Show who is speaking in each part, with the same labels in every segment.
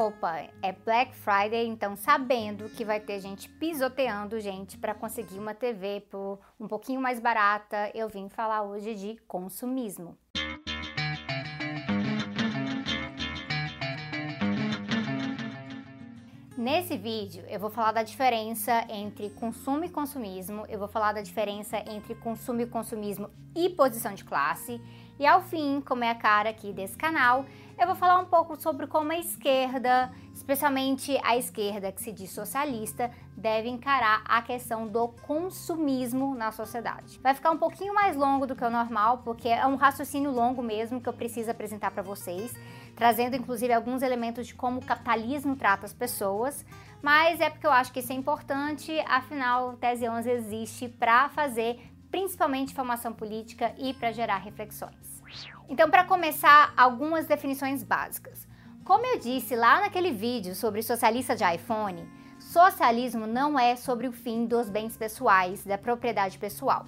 Speaker 1: Opa, é Black Friday, então sabendo que vai ter gente pisoteando gente para conseguir uma TV por um pouquinho mais barata, eu vim falar hoje de consumismo. Nesse vídeo eu vou falar da diferença entre consumo e consumismo, eu vou falar da diferença entre consumo e consumismo e posição de classe, e ao fim, como é a cara aqui desse canal, eu vou falar um pouco sobre como a esquerda, especialmente a esquerda que se diz socialista, deve encarar a questão do consumismo na sociedade. Vai ficar um pouquinho mais longo do que o normal, porque é um raciocínio longo mesmo que eu preciso apresentar para vocês, trazendo inclusive alguns elementos de como o capitalismo trata as pessoas, mas é porque eu acho que isso é importante, afinal, Tese 11 existe para fazer principalmente formação política e para gerar reflexões. Então, para começar, algumas definições básicas. Como eu disse lá naquele vídeo sobre socialista de iPhone, socialismo não é sobre o fim dos bens pessoais, da propriedade pessoal.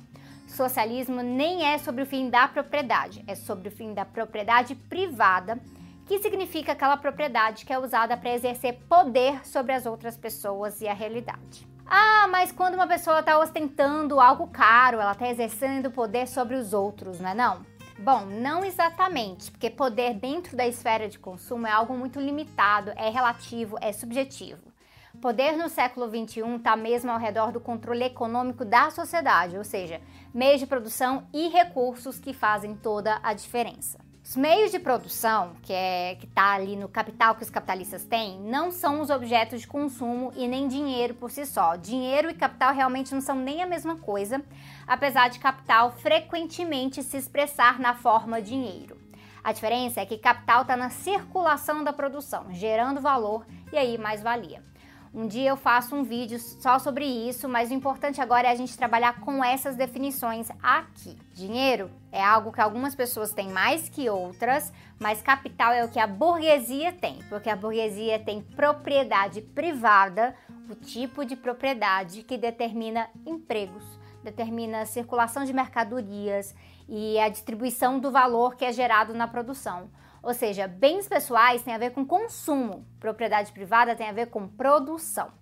Speaker 1: Socialismo nem é sobre o fim da propriedade, é sobre o fim da propriedade privada, que significa aquela propriedade que é usada para exercer poder sobre as outras pessoas e a realidade. Ah, mas quando uma pessoa está ostentando algo caro, ela está exercendo poder sobre os outros, não é não? Bom, não exatamente, porque poder dentro da esfera de consumo é algo muito limitado, é relativo, é subjetivo. Poder no século XXI está mesmo ao redor do controle econômico da sociedade, ou seja, meios de produção e recursos que fazem toda a diferença. Os meios de produção, que é que está ali no capital que os capitalistas têm, não são os objetos de consumo e nem dinheiro por si só. Dinheiro e capital realmente não são nem a mesma coisa, apesar de capital frequentemente se expressar na forma dinheiro. A diferença é que capital está na circulação da produção, gerando valor e aí mais valia. Um dia eu faço um vídeo só sobre isso, mas o importante agora é a gente trabalhar com essas definições aqui. Dinheiro é algo que algumas pessoas têm mais que outras, mas capital é o que a burguesia tem, porque a burguesia tem propriedade privada, o tipo de propriedade que determina empregos, determina a circulação de mercadorias e a distribuição do valor que é gerado na produção. Ou seja, bens pessoais têm a ver com consumo, propriedade privada tem a ver com produção.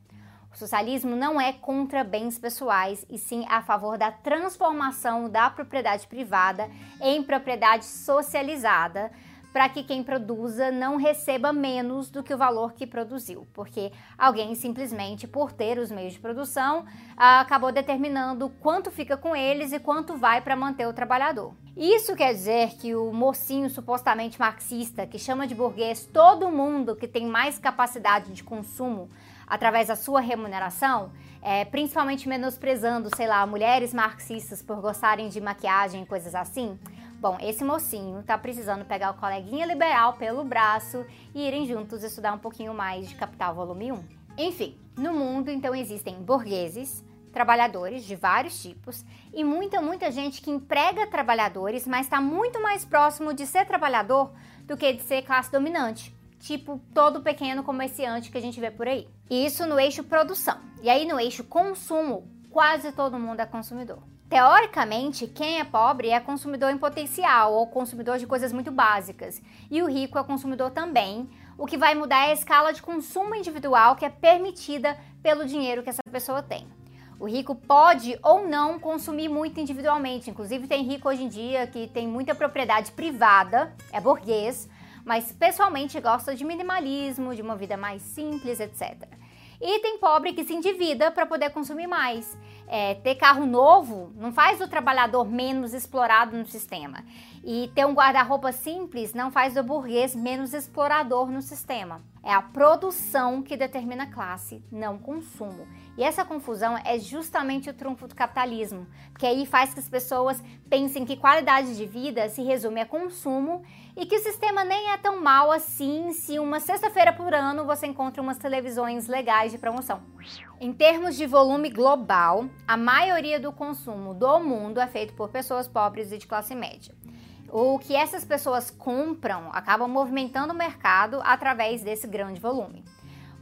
Speaker 1: O socialismo não é contra bens pessoais, e sim a favor da transformação da propriedade privada em propriedade socializada, para que quem produza não receba menos do que o valor que produziu, porque alguém simplesmente, por ter os meios de produção, acabou determinando quanto fica com eles e quanto vai para manter o trabalhador. Isso quer dizer que o mocinho supostamente marxista, que chama de burguês todo mundo que tem mais capacidade de consumo através da sua remuneração, é, principalmente menosprezando, sei lá, mulheres marxistas por gostarem de maquiagem e coisas assim, Bom, esse mocinho tá precisando pegar o coleguinha liberal pelo braço e irem juntos estudar um pouquinho mais de Capital Volume 1. Enfim, no mundo então existem burgueses, trabalhadores de vários tipos e muita, muita gente que emprega trabalhadores, mas está muito mais próximo de ser trabalhador do que de ser classe dominante, tipo todo pequeno comerciante que a gente vê por aí. E isso no eixo produção. E aí no eixo consumo, quase todo mundo é consumidor. Teoricamente, quem é pobre é consumidor em potencial ou consumidor de coisas muito básicas, e o rico é consumidor também. O que vai mudar é a escala de consumo individual que é permitida pelo dinheiro que essa pessoa tem. O rico pode ou não consumir muito individualmente. Inclusive, tem rico hoje em dia que tem muita propriedade privada, é burguês, mas pessoalmente gosta de minimalismo, de uma vida mais simples, etc. E tem pobre que se endivida para poder consumir mais é, ter carro novo não faz o trabalhador menos explorado no sistema. E ter um guarda-roupa simples não faz o burguês menos explorador no sistema. É a produção que determina a classe, não consumo. E essa confusão é justamente o trunfo do capitalismo, porque aí faz que as pessoas pensem que qualidade de vida se resume a consumo e que o sistema nem é tão mal assim se uma sexta-feira por ano você encontra umas televisões legais de promoção. Em termos de volume global, a maioria do consumo do mundo é feito por pessoas pobres e de classe média. O que essas pessoas compram acaba movimentando o mercado através desse grande volume.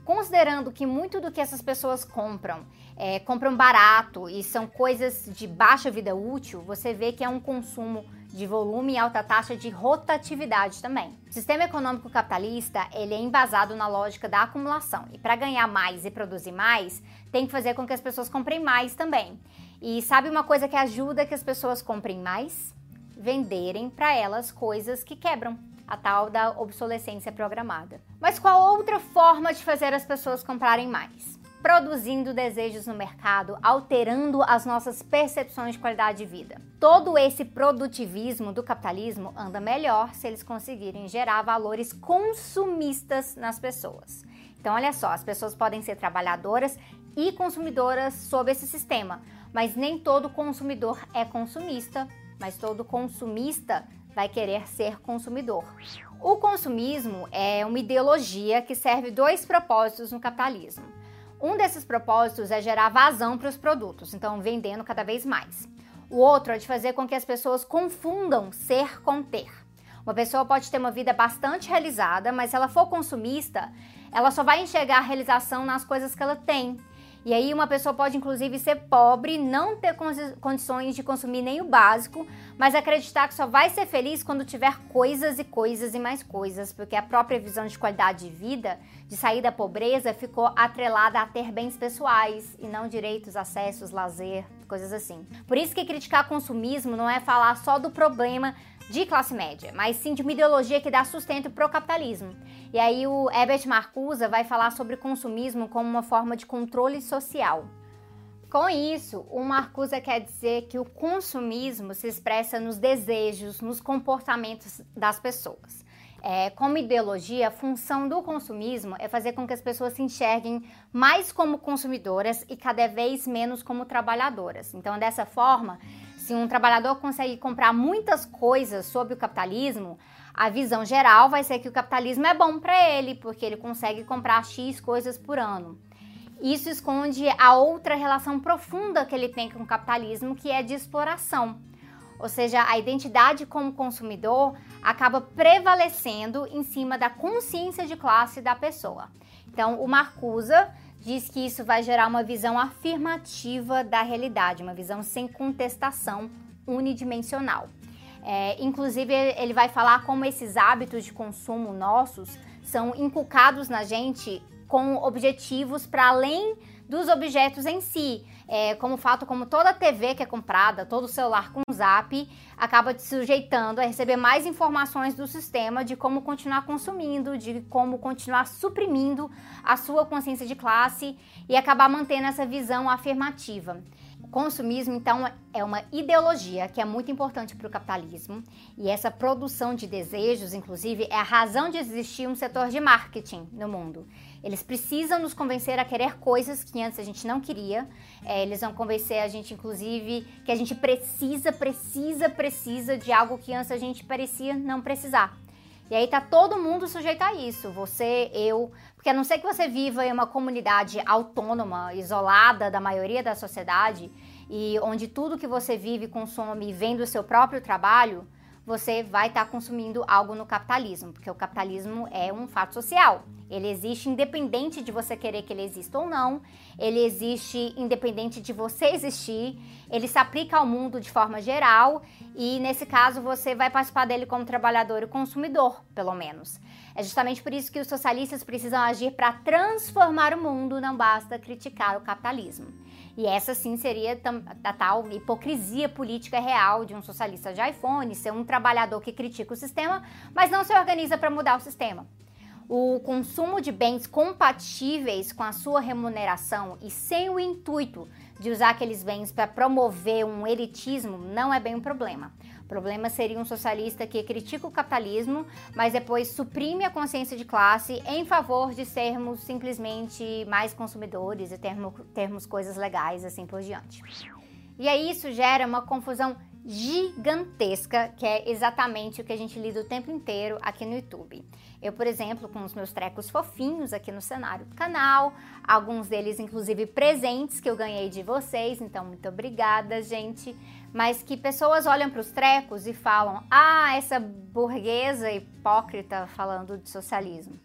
Speaker 1: Considerando que muito do que essas pessoas compram é, compram barato e são coisas de baixa vida útil, você vê que é um consumo de volume e alta taxa de rotatividade também. O sistema econômico capitalista, ele é embasado na lógica da acumulação. E para ganhar mais e produzir mais, tem que fazer com que as pessoas comprem mais também. E sabe uma coisa que ajuda que as pessoas comprem mais? Venderem para elas coisas que quebram a tal da obsolescência programada. Mas qual outra forma de fazer as pessoas comprarem mais? Produzindo desejos no mercado, alterando as nossas percepções de qualidade de vida. Todo esse produtivismo do capitalismo anda melhor se eles conseguirem gerar valores consumistas nas pessoas. Então, olha só, as pessoas podem ser trabalhadoras e consumidoras sob esse sistema, mas nem todo consumidor é consumista, mas todo consumista vai querer ser consumidor. O consumismo é uma ideologia que serve dois propósitos no capitalismo. Um desses propósitos é gerar vazão para os produtos, então vendendo cada vez mais. O outro é de fazer com que as pessoas confundam ser com ter. Uma pessoa pode ter uma vida bastante realizada, mas se ela for consumista, ela só vai enxergar a realização nas coisas que ela tem. E aí uma pessoa pode inclusive ser pobre, não ter condições de consumir nem o básico, mas acreditar que só vai ser feliz quando tiver coisas e coisas e mais coisas, porque a própria visão de qualidade de vida, de sair da pobreza, ficou atrelada a ter bens pessoais e não direitos, acessos, lazer, coisas assim. Por isso que criticar consumismo não é falar só do problema de classe média, mas sim de uma ideologia que dá sustento para o capitalismo. E aí o Herbert Marcuse vai falar sobre consumismo como uma forma de controle social. Com isso, o Marcuse quer dizer que o consumismo se expressa nos desejos, nos comportamentos das pessoas. É, como ideologia, a função do consumismo é fazer com que as pessoas se enxerguem mais como consumidoras e cada vez menos como trabalhadoras. Então, dessa forma, se um trabalhador consegue comprar muitas coisas sobre o capitalismo, a visão geral vai ser que o capitalismo é bom para ele, porque ele consegue comprar X coisas por ano. Isso esconde a outra relação profunda que ele tem com o capitalismo, que é de exploração. Ou seja, a identidade como consumidor acaba prevalecendo em cima da consciência de classe da pessoa. Então, o Marcuse diz que isso vai gerar uma visão afirmativa da realidade, uma visão sem contestação unidimensional. É, inclusive, ele vai falar como esses hábitos de consumo nossos são inculcados na gente com objetivos para além dos objetos em si é, como fato como toda TV que é comprada, todo celular com zap, acaba te sujeitando a receber mais informações do sistema de como continuar consumindo, de como continuar suprimindo a sua consciência de classe e acabar mantendo essa visão afirmativa. O consumismo, então, é uma ideologia que é muito importante para o capitalismo e essa produção de desejos, inclusive, é a razão de existir um setor de marketing no mundo. Eles precisam nos convencer a querer coisas que antes a gente não queria. É, eles vão convencer a gente, inclusive, que a gente precisa, precisa, precisa de algo que antes a gente parecia não precisar. E aí tá todo mundo sujeito a isso, você, eu, porque a não ser que você viva em uma comunidade autônoma, isolada da maioria da sociedade, e onde tudo que você vive, consome vem do seu próprio trabalho, você vai estar tá consumindo algo no capitalismo, porque o capitalismo é um fato social. Ele existe independente de você querer que ele exista ou não, ele existe independente de você existir, ele se aplica ao mundo de forma geral e, nesse caso, você vai participar dele como trabalhador e consumidor, pelo menos. É justamente por isso que os socialistas precisam agir para transformar o mundo, não basta criticar o capitalismo. E essa sim seria a tal hipocrisia política real de um socialista de iPhone, ser um trabalhador que critica o sistema, mas não se organiza para mudar o sistema. O consumo de bens compatíveis com a sua remuneração e sem o intuito de usar aqueles bens para promover um elitismo não é bem um problema. Problema seria um socialista que critica o capitalismo, mas depois suprime a consciência de classe em favor de sermos simplesmente mais consumidores e termos, termos coisas legais assim por diante. E aí isso gera uma confusão gigantesca, que é exatamente o que a gente lida o tempo inteiro aqui no YouTube. Eu, por exemplo, com os meus trecos fofinhos aqui no cenário do canal, alguns deles inclusive presentes que eu ganhei de vocês, então muito obrigada, gente mas que pessoas olham para os trecos e falam: ah, essa burguesa hipócrita falando de socialismo.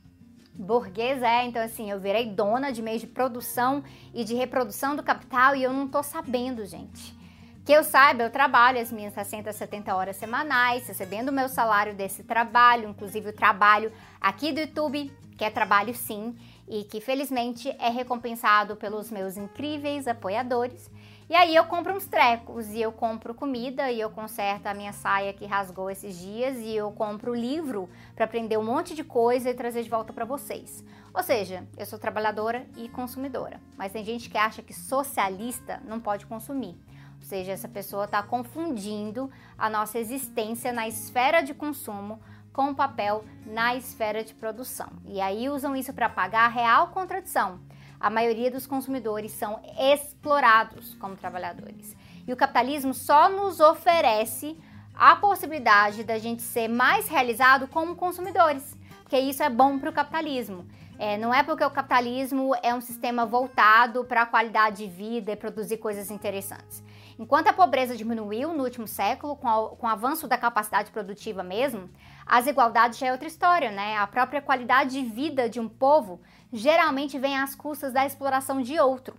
Speaker 1: Burguesa é, então assim, eu virei dona de meios de produção e de reprodução do capital e eu não tô sabendo, gente. Que eu saiba, eu trabalho as minhas 60, 70 horas semanais, recebendo o meu salário desse trabalho, inclusive o trabalho aqui do YouTube, que é trabalho sim, e que felizmente é recompensado pelos meus incríveis apoiadores. E aí eu compro uns trecos e eu compro comida e eu conserto a minha saia que rasgou esses dias e eu compro livro para aprender um monte de coisa e trazer de volta para vocês. Ou seja, eu sou trabalhadora e consumidora, mas tem gente que acha que socialista não pode consumir. Ou seja, essa pessoa está confundindo a nossa existência na esfera de consumo com o papel na esfera de produção. E aí usam isso para pagar a real contradição. A maioria dos consumidores são explorados como trabalhadores. E o capitalismo só nos oferece a possibilidade da gente ser mais realizado como consumidores, porque isso é bom para o capitalismo. É, não é porque o capitalismo é um sistema voltado para a qualidade de vida e produzir coisas interessantes. Enquanto a pobreza diminuiu no último século, com, a, com o avanço da capacidade produtiva mesmo, as igualdades já é outra história, né? A própria qualidade de vida de um povo geralmente vem às custas da exploração de outro.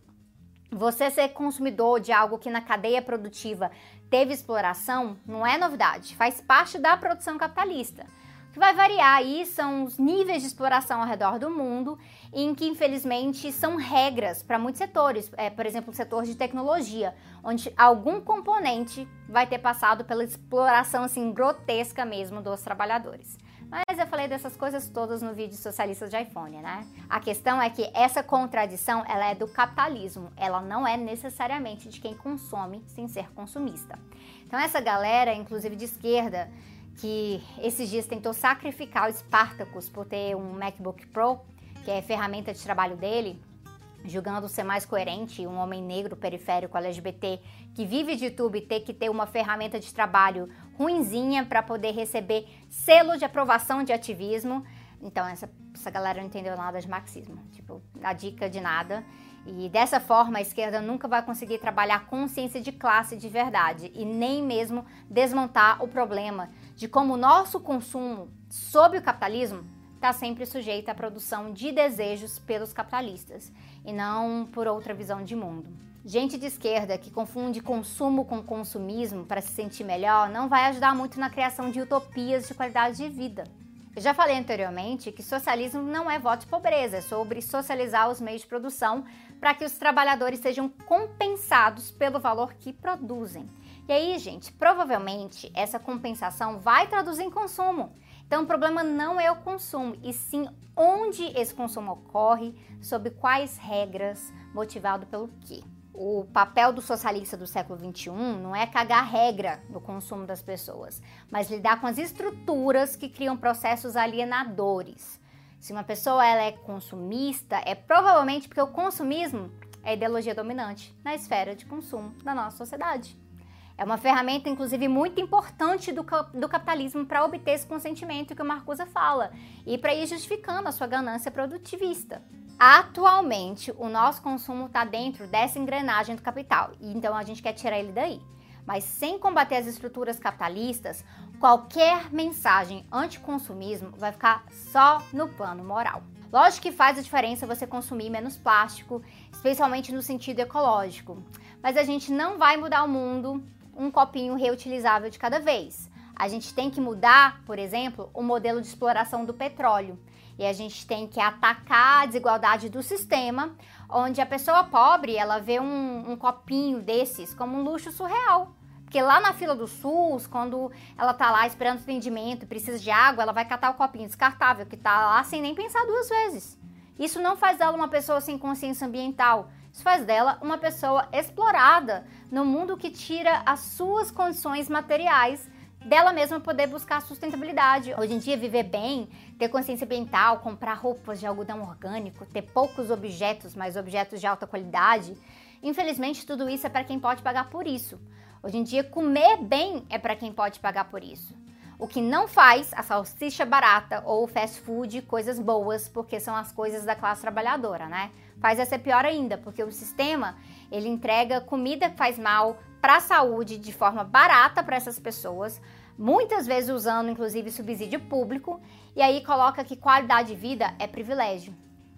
Speaker 1: Você ser consumidor de algo que na cadeia produtiva teve exploração não é novidade, faz parte da produção capitalista que vai variar aí são os níveis de exploração ao redor do mundo, em que infelizmente são regras para muitos setores, é, por exemplo, o setor de tecnologia, onde algum componente vai ter passado pela exploração assim grotesca mesmo dos trabalhadores. Mas eu falei dessas coisas todas no vídeo socialista de iPhone, né? A questão é que essa contradição, ela é do capitalismo, ela não é necessariamente de quem consome sem ser consumista. Então essa galera, inclusive de esquerda, que esses dias tentou sacrificar o Spartacus por ter um MacBook Pro, que é a ferramenta de trabalho dele, julgando ser mais coerente um homem negro periférico LGBT que vive de YouTube ter que ter uma ferramenta de trabalho ruinzinha para poder receber selo de aprovação de ativismo. Então essa, essa galera não entendeu nada de marxismo, tipo, a dica de nada. E dessa forma, a esquerda nunca vai conseguir trabalhar consciência de classe de verdade e nem mesmo desmontar o problema de como o nosso consumo sob o capitalismo está sempre sujeito à produção de desejos pelos capitalistas e não por outra visão de mundo. Gente de esquerda que confunde consumo com consumismo para se sentir melhor não vai ajudar muito na criação de utopias de qualidade de vida. Eu já falei anteriormente que socialismo não é voto de pobreza, é sobre socializar os meios de produção para que os trabalhadores sejam compensados pelo valor que produzem. E aí, gente, provavelmente essa compensação vai traduzir em consumo. Então, o problema não é o consumo, e sim onde esse consumo ocorre, sob quais regras, motivado pelo quê. O papel do socialista do século XXI não é cagar regra no consumo das pessoas, mas lidar com as estruturas que criam processos alienadores. Se uma pessoa ela é consumista, é provavelmente porque o consumismo é a ideologia dominante na esfera de consumo da nossa sociedade. É uma ferramenta, inclusive, muito importante do, do capitalismo para obter esse consentimento que o Marcuse fala e para ir justificando a sua ganância produtivista. Atualmente, o nosso consumo está dentro dessa engrenagem do capital, então a gente quer tirar ele daí. Mas sem combater as estruturas capitalistas, qualquer mensagem anticonsumismo vai ficar só no plano moral. Lógico que faz a diferença você consumir menos plástico, especialmente no sentido ecológico. Mas a gente não vai mudar o mundo um copinho reutilizável de cada vez. A gente tem que mudar, por exemplo, o modelo de exploração do petróleo. E a gente tem que atacar a desigualdade do sistema, onde a pessoa pobre ela vê um, um copinho desses como um luxo surreal. Porque lá na fila do SUS, quando ela tá lá esperando atendimento, precisa de água, ela vai catar o copinho descartável que tá lá sem nem pensar duas vezes. Isso não faz dela uma pessoa sem consciência ambiental. Isso faz dela uma pessoa explorada no mundo que tira as suas condições materiais dela mesma poder buscar sustentabilidade. Hoje em dia, viver bem, ter consciência ambiental, comprar roupas de algodão orgânico, ter poucos objetos, mas objetos de alta qualidade, infelizmente tudo isso é para quem pode pagar por isso. Hoje em dia, comer bem é para quem pode pagar por isso. O que não faz a salsicha barata ou fast food coisas boas, porque são as coisas da classe trabalhadora, né? Faz essa pior ainda, porque o sistema ele entrega comida que faz mal para a saúde de forma barata para essas pessoas, muitas vezes usando inclusive subsídio público, e aí coloca que qualidade de vida é privilégio.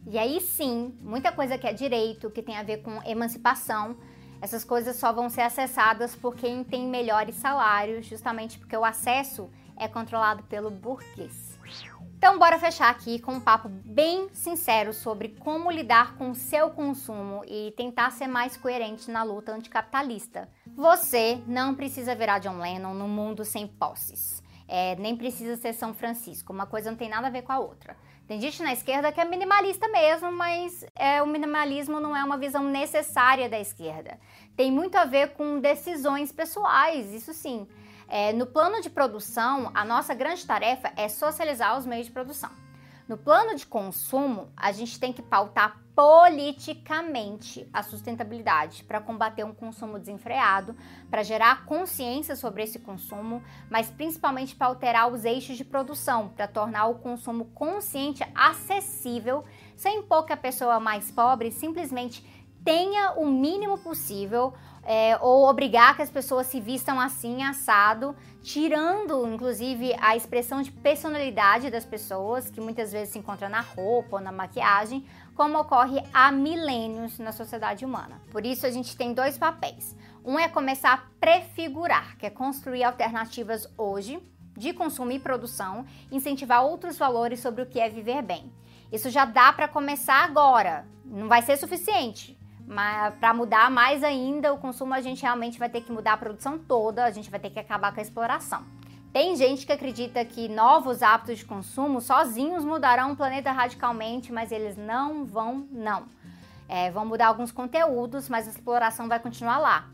Speaker 1: E aí sim, muita coisa que é direito, que tem a ver com emancipação, Essas coisas só vão ser acessadas por quem tem melhores salários, justamente porque o acesso é controlado pelo burguês. Então, bora fechar aqui com um papo bem sincero sobre como lidar com o seu consumo e tentar ser mais coerente na luta anticapitalista. Você não precisa virar John Lennon no mundo sem posses. É, nem precisa ser São Francisco, uma coisa não tem nada a ver com a outra. Tem gente na esquerda que é minimalista mesmo, mas é, o minimalismo não é uma visão necessária da esquerda. Tem muito a ver com decisões pessoais, isso sim. É, no plano de produção, a nossa grande tarefa é socializar os meios de produção. No plano de consumo, a gente tem que pautar politicamente a sustentabilidade para combater um consumo desenfreado, para gerar consciência sobre esse consumo, mas principalmente para alterar os eixos de produção, para tornar o consumo consciente acessível, sem impor que a pessoa mais pobre simplesmente tenha o mínimo possível é, ou obrigar que as pessoas se vistam assim, assado, tirando inclusive a expressão de personalidade das pessoas, que muitas vezes se encontra na roupa ou na maquiagem, como ocorre há milênios na sociedade humana. Por isso a gente tem dois papéis. Um é começar a prefigurar, que é construir alternativas hoje de consumo e produção, incentivar outros valores sobre o que é viver bem. Isso já dá para começar agora. Não vai ser suficiente, para mudar mais ainda o consumo, a gente realmente vai ter que mudar a produção toda, a gente vai ter que acabar com a exploração. Tem gente que acredita que novos hábitos de consumo sozinhos mudarão o planeta radicalmente, mas eles não vão, não. É, vão mudar alguns conteúdos, mas a exploração vai continuar lá.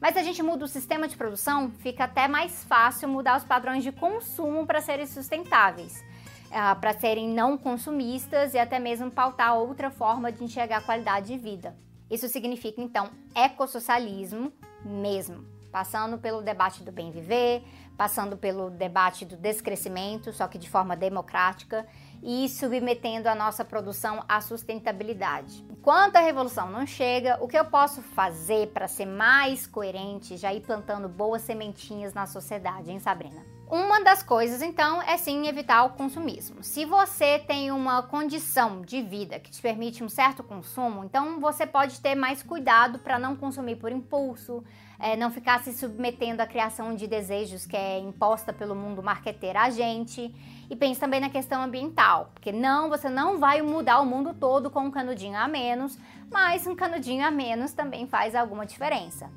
Speaker 1: Mas se a gente muda o sistema de produção, fica até mais fácil mudar os padrões de consumo para serem sustentáveis, é, para serem não consumistas e até mesmo pautar outra forma de enxergar a qualidade de vida. Isso significa, então, ecossocialismo mesmo, passando pelo debate do bem viver, passando pelo debate do descrescimento, só que de forma democrática, e submetendo a nossa produção à sustentabilidade. Enquanto a revolução não chega, o que eu posso fazer para ser mais coerente, já ir plantando boas sementinhas na sociedade, hein, Sabrina? Uma das coisas, então, é sim evitar o consumismo. Se você tem uma condição de vida que te permite um certo consumo, então você pode ter mais cuidado para não consumir por impulso, é, não ficar se submetendo à criação de desejos que é imposta pelo mundo marqueteiro a gente. E pense também na questão ambiental, porque não, você não vai mudar o mundo todo com um canudinho a menos, mas um canudinho a menos também faz alguma diferença.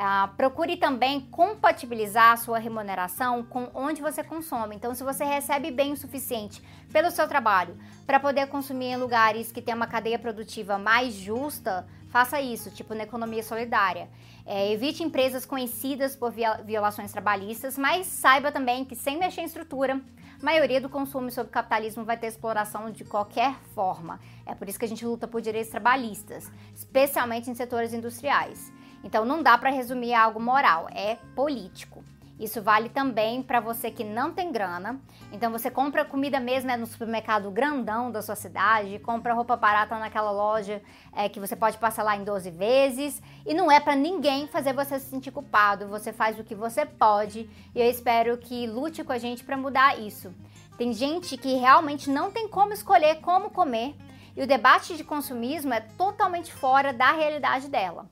Speaker 1: Uh, procure também compatibilizar a sua remuneração com onde você consome. Então, se você recebe bem o suficiente pelo seu trabalho para poder consumir em lugares que têm uma cadeia produtiva mais justa, faça isso, tipo na economia solidária. É, evite empresas conhecidas por violações trabalhistas, mas saiba também que sem mexer em estrutura, a maioria do consumo sob capitalismo vai ter exploração de qualquer forma. É por isso que a gente luta por direitos trabalhistas, especialmente em setores industriais. Então não dá para resumir algo moral, é político. Isso vale também para você que não tem grana. Então você compra comida mesmo né, no supermercado grandão da sua cidade, compra roupa barata naquela loja é, que você pode passar lá em 12 vezes. E não é para ninguém fazer você se sentir culpado. Você faz o que você pode e eu espero que lute com a gente para mudar isso. Tem gente que realmente não tem como escolher como comer e o debate de consumismo é totalmente fora da realidade dela.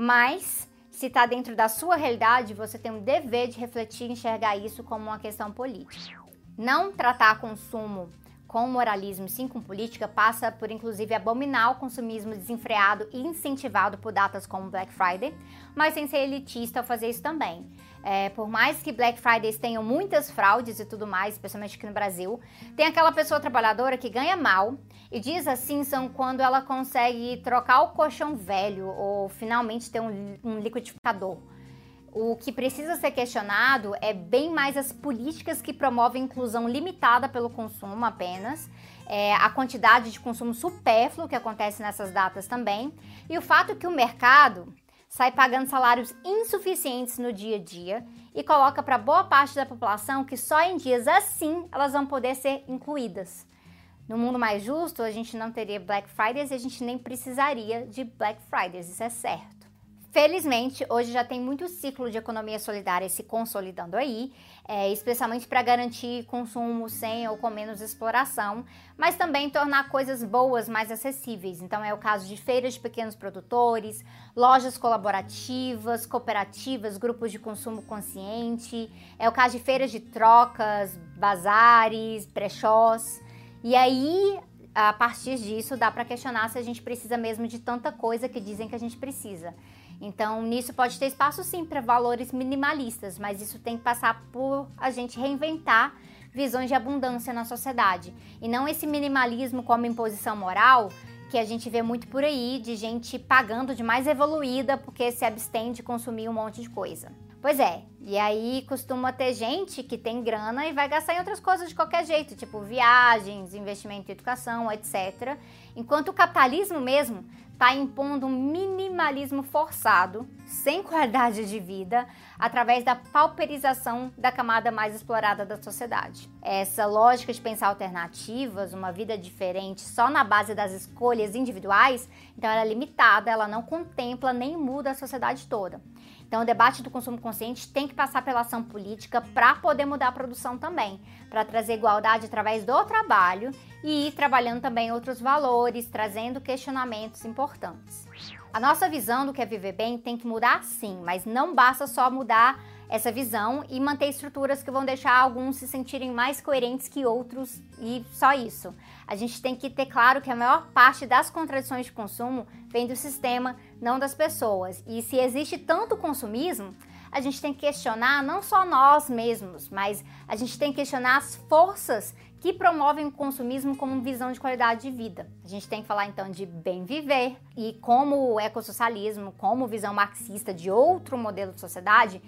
Speaker 1: Mas, se está dentro da sua realidade, você tem o dever de refletir e enxergar isso como uma questão política. Não tratar consumo com moralismo, sim com política, passa por inclusive abominar o consumismo desenfreado e incentivado por datas como Black Friday, mas sem ser elitista ao fazer isso também. É, por mais que Black Fridays tenham muitas fraudes e tudo mais, especialmente aqui no Brasil, tem aquela pessoa trabalhadora que ganha mal e diz assim são quando ela consegue trocar o colchão velho ou finalmente ter um, um liquidificador. O que precisa ser questionado é bem mais as políticas que promovem inclusão limitada pelo consumo apenas, é, a quantidade de consumo supérfluo que acontece nessas datas também, e o fato que o mercado sai pagando salários insuficientes no dia a dia e coloca para boa parte da população que só em dias assim elas vão poder ser incluídas. No mundo mais justo, a gente não teria Black Fridays e a gente nem precisaria de Black Fridays, isso é certo. Felizmente, hoje já tem muito ciclo de economia solidária se consolidando aí, é, especialmente para garantir consumo sem ou com menos exploração, mas também tornar coisas boas mais acessíveis. Então, é o caso de feiras de pequenos produtores, lojas colaborativas, cooperativas, grupos de consumo consciente, é o caso de feiras de trocas, bazares, brechós. E aí, a partir disso, dá para questionar se a gente precisa mesmo de tanta coisa que dizem que a gente precisa. Então, nisso pode ter espaço sim para valores minimalistas, mas isso tem que passar por a gente reinventar visões de abundância na sociedade. E não esse minimalismo como imposição moral que a gente vê muito por aí, de gente pagando de mais evoluída porque se abstém de consumir um monte de coisa. Pois é, e aí costuma ter gente que tem grana e vai gastar em outras coisas de qualquer jeito, tipo viagens, investimento em educação, etc. Enquanto o capitalismo mesmo está impondo um minimalismo forçado, sem qualidade de vida, através da pauperização da camada mais explorada da sociedade. Essa lógica de pensar alternativas, uma vida diferente só na base das escolhas individuais, então ela é limitada, ela não contempla nem muda a sociedade toda. Então, o debate do consumo consciente tem que passar pela ação política para poder mudar a produção também, para trazer igualdade através do trabalho e ir trabalhando também outros valores, trazendo questionamentos importantes. A nossa visão do que é viver bem tem que mudar sim, mas não basta só mudar essa visão e manter estruturas que vão deixar alguns se sentirem mais coerentes que outros e só isso. A gente tem que ter claro que a maior parte das contradições de consumo vem do sistema, não das pessoas. E se existe tanto consumismo, a gente tem que questionar não só nós mesmos, mas a gente tem que questionar as forças que promovem o consumismo como visão de qualidade de vida. A gente tem que falar então de bem viver e como o ecossocialismo, como visão marxista de outro modelo de sociedade,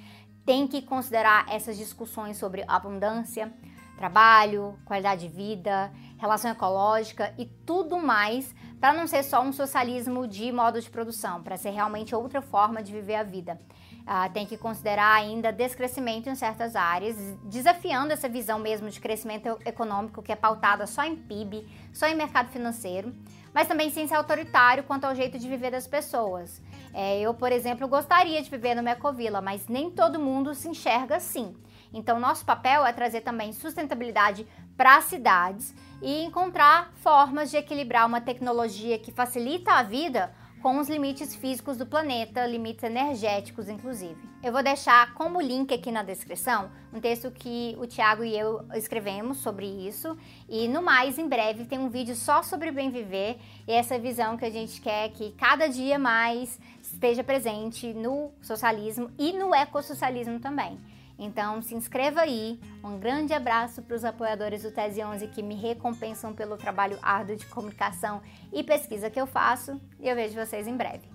Speaker 1: tem que considerar essas discussões sobre abundância, trabalho, qualidade de vida, relação ecológica e tudo mais, para não ser só um socialismo de modo de produção, para ser realmente outra forma de viver a vida. Uh, tem que considerar ainda descrescimento em certas áreas, desafiando essa visão mesmo de crescimento econômico que é pautada só em PIB, só em mercado financeiro, mas também sem ser autoritário quanto ao jeito de viver das pessoas. É, eu, por exemplo, gostaria de viver no Mecovila, mas nem todo mundo se enxerga assim. Então, nosso papel é trazer também sustentabilidade para as cidades e encontrar formas de equilibrar uma tecnologia que facilita a vida com os limites físicos do planeta, limites energéticos, inclusive. Eu vou deixar como link aqui na descrição um texto que o Tiago e eu escrevemos sobre isso. E no mais, em breve, tem um vídeo só sobre bem viver e essa visão que a gente quer que cada dia mais esteja presente no socialismo e no ecossocialismo também. Então se inscreva aí. Um grande abraço para os apoiadores do Tese 11 que me recompensam pelo trabalho árduo de comunicação e pesquisa que eu faço e eu vejo vocês em breve.